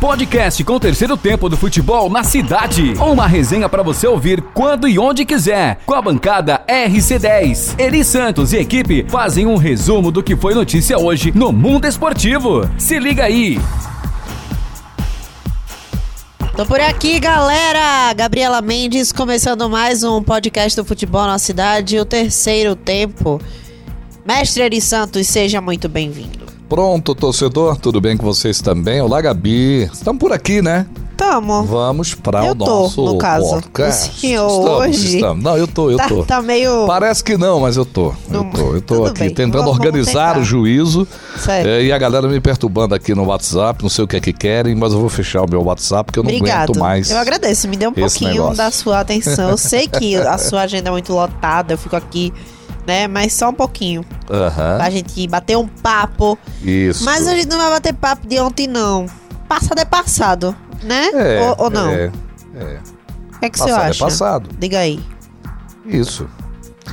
Podcast com o terceiro tempo do futebol na cidade. Uma resenha para você ouvir quando e onde quiser. Com a bancada RC10. Eri Santos e equipe fazem um resumo do que foi notícia hoje no mundo esportivo. Se liga aí. Tô por aqui, galera! Gabriela Mendes, começando mais um podcast do futebol na cidade, o terceiro tempo. Mestre Eri Santos, seja muito bem-vindo. Pronto, torcedor, tudo bem com vocês também? Olá, Gabi. Estamos por aqui, né? Tamo. Vamos para o tô, nosso no caso. podcast. O senhor estamos, hoje estamos. Não, eu tô, eu Tá, tô. tá meio. Parece que não, mas eu tô. Eu tô, eu tô tudo aqui bem. tentando Vamos- vamos organizar tentar. o juízo Sério. é, e a galera me perturbando aqui no WhatsApp, não sei o que é que querem, mas eu vou fechar o meu WhatsApp porque eu não Obrigado. aguento mais. Eu agradeço, me deu um pouquinho negócio. da sua atenção. Eu sei que a sua agenda é muito lotada, eu fico aqui, né? Mas só um pouquinho. Aham, Pra gente bater um papo. isso. Mas a gente não vai bater papo de ontem, não. Passado é passado, né? é, ou, ou não? É, é. O que, é que você Passado é acha? passado. Diga aí. Isso.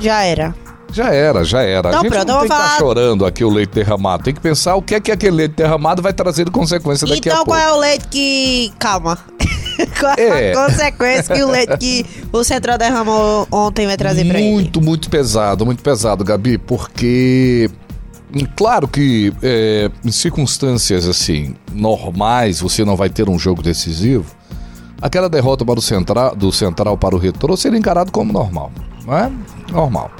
Já era. Já era, já era. Então a gente pronto, não tem que estar chorando aqui o leite derramado. Tem que pensar o que é que aquele leite derramado vai trazer de consequência daqui a então pouco. qual é o leite que. Calma. qual é É. a consequência que o leite que o Central derramou ontem vai trazer pra ele? Muito, muito pesado, muito pesado, Gabi, porque. hum, Claro que é, em circunstâncias assim normais você não vai ter um jogo decisivo. Aquela derrota para o central, do Central para o Retrô seria encarado como normal, não é? Normal.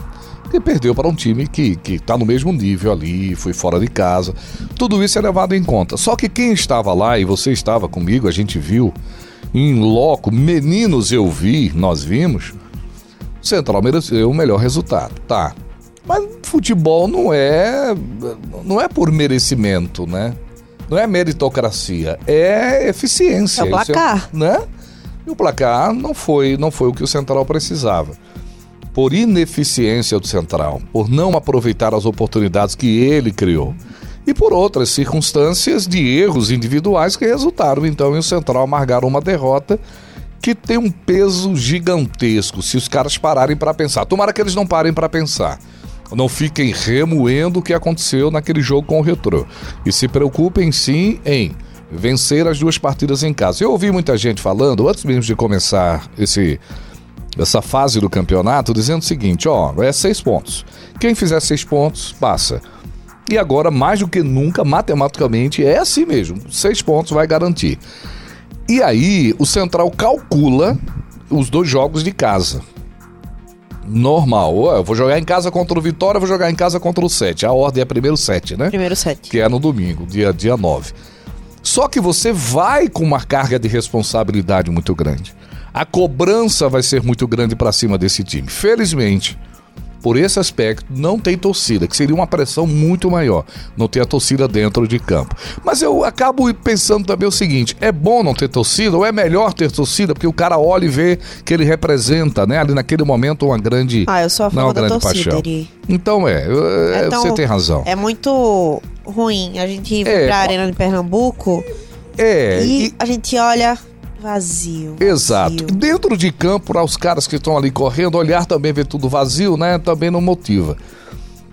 Porque perdeu para um time que que está no mesmo nível ali, foi fora de casa. Tudo isso é levado em conta. Só que quem estava lá e você estava comigo, a gente viu em loco, meninos eu vi, nós vimos. O Central mereceu o melhor resultado, tá. Mas futebol não é não é por merecimento, né? Não é meritocracia, é eficiência. É o Isso placar. né? E o placar não foi, não foi o que o Central precisava. Por ineficiência do Central, por não aproveitar as oportunidades que ele criou. E por outras circunstâncias de erros individuais que resultaram então em o Central amargar uma derrota que tem um peso gigantesco se os caras pararem para pensar. Tomara que eles não parem para pensar. Não fiquem remoendo o que aconteceu naquele jogo com o Retrô. E se preocupem sim em vencer as duas partidas em casa. Eu ouvi muita gente falando, antes mesmo de começar esse, essa fase do campeonato, dizendo o seguinte: ó, é seis pontos. Quem fizer seis pontos, passa. E agora, mais do que nunca, matematicamente, é assim mesmo. Seis pontos vai garantir. E aí, o Central calcula os dois jogos de casa. Normal. Eu vou jogar em casa contra o Vitória, vou jogar em casa contra o 7. A ordem é primeiro 7, né? Primeiro set. que é no domingo, dia, dia 9. Só que você vai com uma carga de responsabilidade muito grande. A cobrança vai ser muito grande para cima desse time. Felizmente, por esse aspecto, não tem torcida, que seria uma pressão muito maior, não ter a torcida dentro de campo. Mas eu acabo pensando também o seguinte: é bom não ter torcida ou é melhor ter torcida, porque o cara olha e vê que ele representa, né, ali naquele momento, uma grande. Ah, eu sou a não, uma favor da grande torcida, paixão. Eri. Então é, é, Então, você tem razão. É muito ruim a gente ir É, pra. Arena de Pernambuco É, e, e- a gente olha vazio. Exato. vazio. Dentro de campo, para os caras que estão ali correndo, olhar também ver tudo vazio, né? Também não motiva.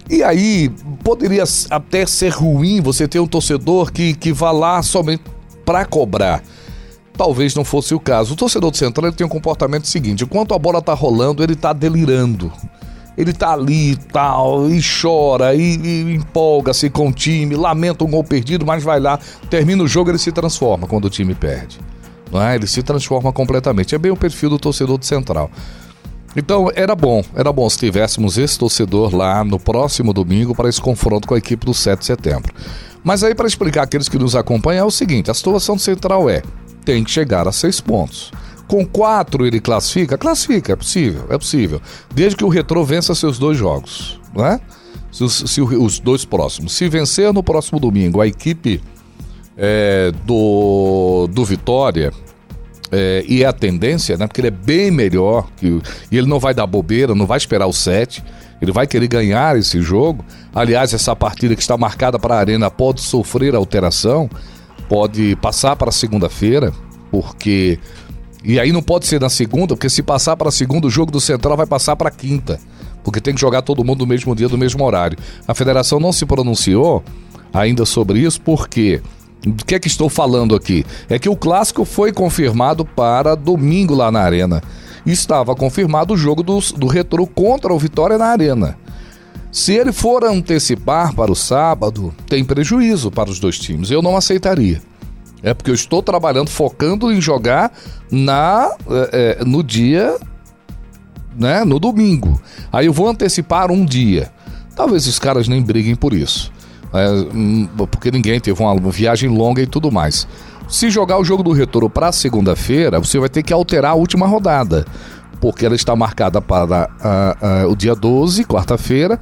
E aí, poderia até ser ruim você ter um torcedor que, que vá lá somente para cobrar. Talvez não fosse o caso. O torcedor do Central ele tem um comportamento seguinte: enquanto a bola tá rolando, ele tá delirando. Ele tá ali e tal, e chora, e, e empolga-se com o time, lamenta um gol perdido, mas vai lá, termina o jogo, ele se transforma quando o time perde. Não é? Ele se transforma completamente. É bem o perfil do torcedor do Central. Então, era bom, era bom se tivéssemos esse torcedor lá no próximo domingo para esse confronto com a equipe do 7 de setembro. Mas aí, para explicar aqueles que nos acompanham, é o seguinte: a situação do Central é: tem que chegar a seis pontos. Com quatro ele classifica? Classifica, é possível, é possível. Desde que o Retrô vença seus dois jogos, não é? Se se os dois próximos. Se vencer no próximo domingo a equipe é, do, do Vitória, é, e é a tendência, né? Porque ele é bem melhor que e ele não vai dar bobeira, não vai esperar o 7. Ele vai querer ganhar esse jogo. Aliás, essa partida que está marcada para a Arena pode sofrer alteração, pode passar para segunda-feira, porque e aí não pode ser na segunda, porque se passar para segunda, o jogo do Central vai passar para quinta, porque tem que jogar todo mundo no mesmo dia, no mesmo horário. A federação não se pronunciou ainda sobre isso, porque Do que é que estou falando aqui? É que o clássico foi confirmado para domingo lá na Arena. Estava confirmado o jogo do, do Retro contra o Vitória na Arena. Se ele for antecipar para o sábado, tem prejuízo para os dois times. Eu não aceitaria. É porque eu estou trabalhando, focando em jogar na, é, é, no dia, né, no domingo. Aí eu vou antecipar um dia. Talvez os caras nem briguem por isso. É, hum, porque ninguém teve uma viagem longa e tudo mais. Se jogar o jogo do retorno para segunda-feira, você vai ter que alterar a última rodada, porque ela está marcada para uh, uh, o dia 12, quarta-feira,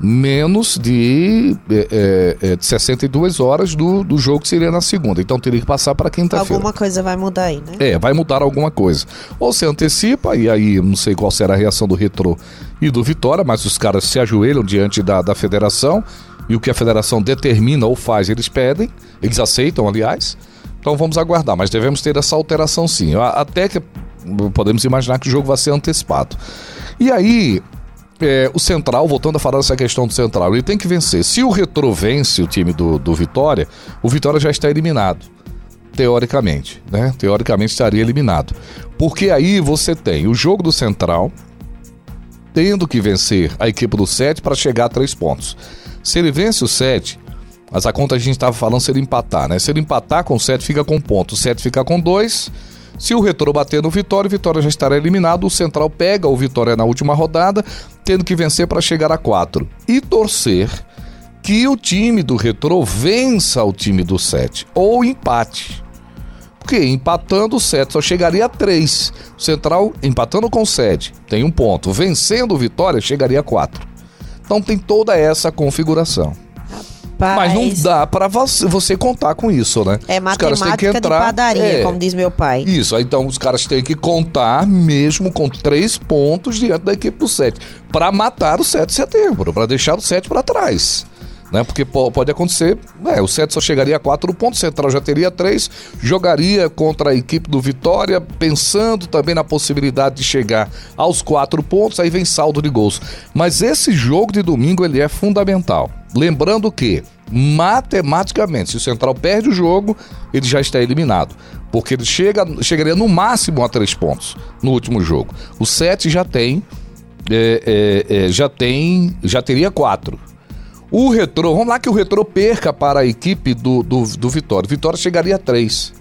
menos de, é, é, de 62 horas do, do jogo que seria na segunda. Então teria que passar para quinta-feira. Alguma coisa vai mudar aí, né? É, vai mudar alguma coisa. Ou se antecipa, e aí não sei qual será a reação do Retro e do Vitória, mas os caras se ajoelham diante da, da federação e o que a federação determina ou faz, eles pedem, eles aceitam, aliás. Então vamos aguardar, mas devemos ter essa alteração sim. Até que podemos imaginar que o jogo vai ser antecipado. E aí, é, o Central, voltando a falar dessa questão do Central, ele tem que vencer. Se o Retro vence o time do, do Vitória, o Vitória já está eliminado. Teoricamente, né? Teoricamente estaria eliminado. Porque aí você tem o jogo do Central tendo que vencer a equipe do 7 para chegar a três pontos. Se ele vence o 7, mas a conta a gente estava falando se ele empatar, né? Se ele empatar com o 7, fica com ponto. O 7 fica com 2. Se o Retrô bater no Vitória, o Vitória já estará eliminado. O Central pega o Vitória na última rodada, tendo que vencer para chegar a 4. E torcer que o time do Retrô vença o time do 7. Ou empate. Porque empatando o 7 só chegaria a 3. O Central empatando com o 7 tem um ponto. Vencendo o Vitória chegaria a 4. Então tem toda essa configuração. Mas não dá para você contar com isso, né? É matemática entrar, de padaria, é, como diz meu pai. Isso, então os caras têm que contar mesmo com três pontos diante da equipe do 7 para matar o 7 de setembro, para deixar o 7 para trás né? Porque pode acontecer, é, o 7 só chegaria a 4 pontos, o Central já teria 3, jogaria contra a equipe do Vitória, pensando também na possibilidade de chegar aos 4 pontos, aí vem saldo de gols. Mas esse jogo de domingo ele é fundamental. Lembrando que, matematicamente, se o Central perde o jogo, ele já está eliminado. Porque ele chega, chegaria no máximo a 3 pontos no último jogo. O 7 já tem. É, é, é, já tem. Já teria 4. O Retrô, vamos lá que o Retrô perca para a equipe do, do, do Vitória. Vitória chegaria a 3.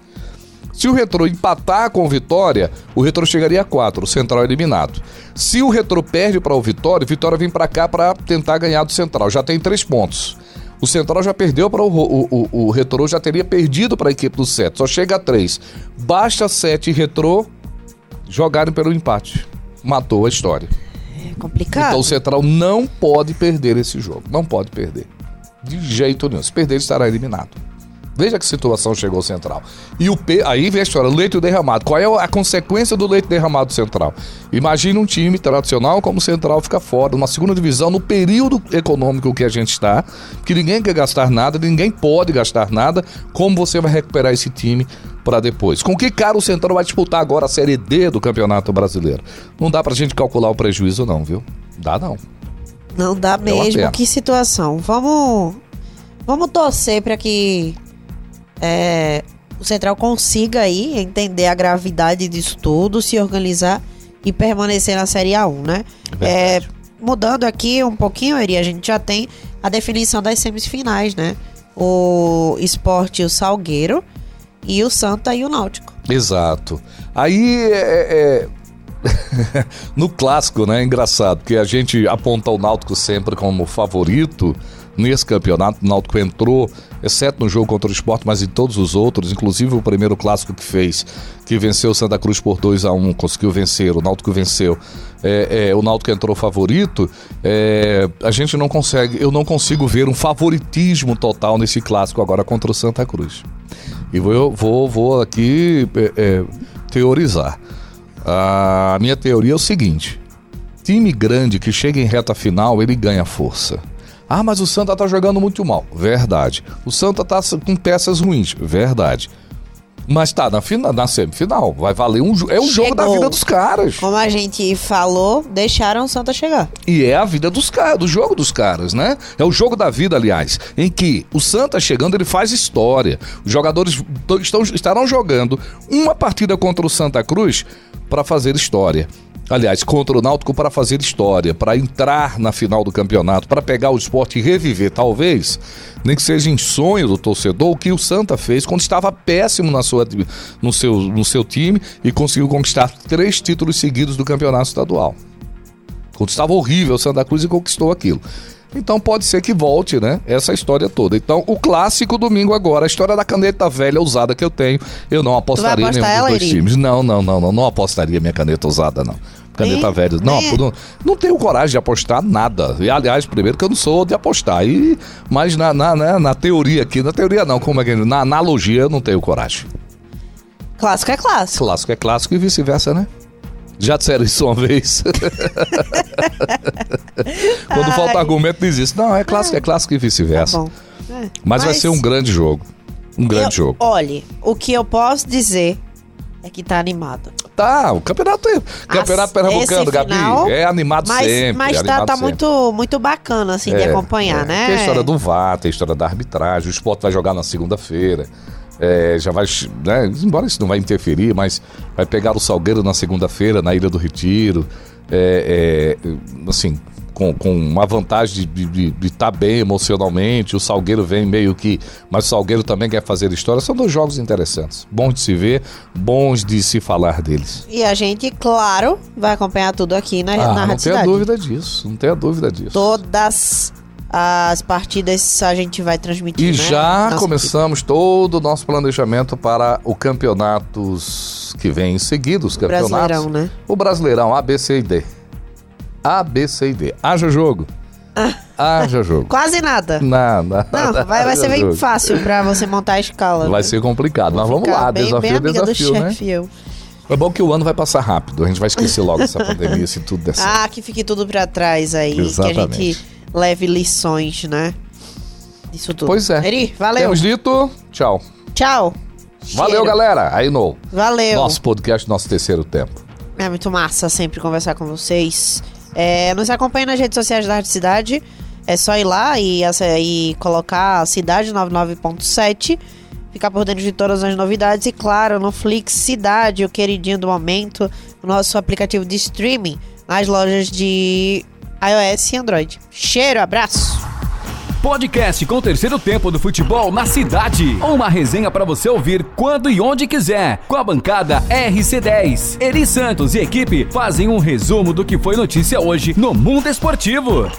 Se o Retrô empatar com o Vitória, o Retrô chegaria a 4, o Central eliminado. Se o Retrô perde para o Vitória, o Vitória vem para cá para tentar ganhar do Central. Já tem 3 pontos. O Central já perdeu para o, o, o, o Retrô, já teria perdido para a equipe do 7. Só chega a 3. Basta 7 e Retrô jogarem pelo empate. Matou a história complicado. Então o Central não pode perder esse jogo. Não pode perder. De jeito nenhum. Se perder, ele estará eliminado. Veja que situação chegou o Central. E o P, aí vem a história, leite derramado. Qual é a consequência do leite derramado Central? Imagina um time tradicional como o Central fica fora, uma segunda divisão, no período econômico que a gente está, que ninguém quer gastar nada, ninguém pode gastar nada. Como você vai recuperar esse time para depois? Com que cara o Central vai disputar agora a Série D do Campeonato Brasileiro? Não dá pra gente calcular o prejuízo, não, viu? Dá não. Não dá é mesmo. Que situação. Vamos. Vamos torcer para que é, o Central consiga aí entender a gravidade disso tudo, se organizar e permanecer na Série A1, né? É, mudando aqui um pouquinho, Eri, a gente já tem a definição das semifinais, né? O Esporte e o Salgueiro e o Santa e o Náutico. Exato. Aí é, é... no clássico, né? É engraçado, que a gente aponta o Náutico sempre como favorito nesse campeonato. O Náutico entrou, exceto no jogo contra o esporte, mas em todos os outros, inclusive o primeiro clássico que fez, que venceu o Santa Cruz por 2 a 1 conseguiu vencer, o Náutico venceu. É, é, o Náutico entrou favorito, é, a gente não consegue, eu não consigo ver um favoritismo total nesse clássico agora contra o Santa Cruz. E vou, vou, vou aqui é, é, teorizar. A minha teoria é o seguinte: time grande que chega em reta final, ele ganha força. Ah, mas o Santa tá jogando muito mal. Verdade. O Santa tá com peças ruins. Verdade. Mas tá na, final, na semifinal. Vai valer um É o jogo da vida dos caras. Como a gente falou, deixaram o Santa chegar. E é a vida dos caras, do jogo dos caras, né? É o jogo da vida, aliás, em que o Santa chegando, ele faz história. Os jogadores estão, estarão jogando uma partida contra o Santa Cruz para fazer história aliás, contra o Náutico para fazer história, para entrar na final do campeonato, para pegar o esporte e reviver, talvez, nem que seja em sonho do torcedor, o que o Santa fez quando estava péssimo na sua, no, seu, no seu time e conseguiu conquistar três títulos seguidos do campeonato estadual. Quando estava horrível o Santa Cruz e conquistou aquilo. Então pode ser que volte, né? Essa história toda. Então, o clássico domingo agora, a história da caneta velha usada que eu tenho, eu não apostaria nenhum dos dois times. Não, não, não, não, não apostaria minha caneta usada, não. Caneta velha. Não, não, não tenho coragem de apostar nada. E, aliás, primeiro que eu não sou de apostar. E, mas na, na, na, na teoria aqui, na teoria não, como é que na analogia eu não tenho coragem. Clássico é clássico. Clássico é clássico e vice-versa, né? Já disseram isso uma vez. Quando Ai. falta argumento, diz isso. Não, é clássico, é clássico e vice-versa. Tá é, mas, mas, vai ser um grande jogo. Um grande eu, jogo. Olhe, o que eu posso dizer é que tá animado. Tá, o campeonato, é, campeonato pernambucano, Gabi, é animado mas, sempre. Mas tá, tá muito, muito bacana, assim, é, de acompanhar, é. né? Tem a história do VAR, tem a história da arbitragem, o esporte vai jogar na segunda-feira. É, já vai, né, embora isso não vai interferir, mas vai pegar o Salgueiro na segunda-feira, na Ilha do Retiro. É, é, assim, com, com uma vantagem de estar tá bem emocionalmente. O Salgueiro vem meio que. Mas o Salgueiro também quer fazer história. São dois jogos interessantes. Bons de se ver, bons de se falar deles. E a gente, claro, vai acompanhar tudo aqui na, ah, na Não tenha dúvida disso. Não tenha dúvida disso. Todas as partidas a gente vai transmitir. E né? já Nossa começamos equipe. todo o nosso planejamento para o campeonatos que vem seguidos, campeonatos. Brasileirão, né? O Brasileirão A, B, C e D. A, B, C e D. Haja jogo. Haja jogo. Quase nada. Nada. Não, vai, vai ser bem jogo. fácil para você montar a escala. Vai ser complicado, mas vamos lá, bem, desafio, bem desafio, né? Eu. É bom que o ano vai passar rápido, a gente vai esquecer logo essa pandemia se tudo der certo. Ah, que fique tudo para trás aí, Exatamente. que a gente leve lições, né? Disso tudo. Pois é. Eri, valeu. Temos dito, tchau. Tchau. Valeu, Cheiro. galera. Aí no Valeu. Nosso podcast, nosso terceiro tempo. É muito massa sempre conversar com vocês. É, nos acompanhe nas redes sociais da Arte Cidade. É só ir lá e, e colocar Cidade 99.7. Ficar por dentro de todas as novidades. E claro, no Flix Cidade, o queridinho do momento. O nosso aplicativo de streaming nas lojas de iOS e Android. Cheiro, abraço! Podcast com o terceiro tempo do futebol na cidade. Uma resenha para você ouvir quando e onde quiser. Com a bancada RC10. Eri Santos e equipe fazem um resumo do que foi notícia hoje no mundo esportivo.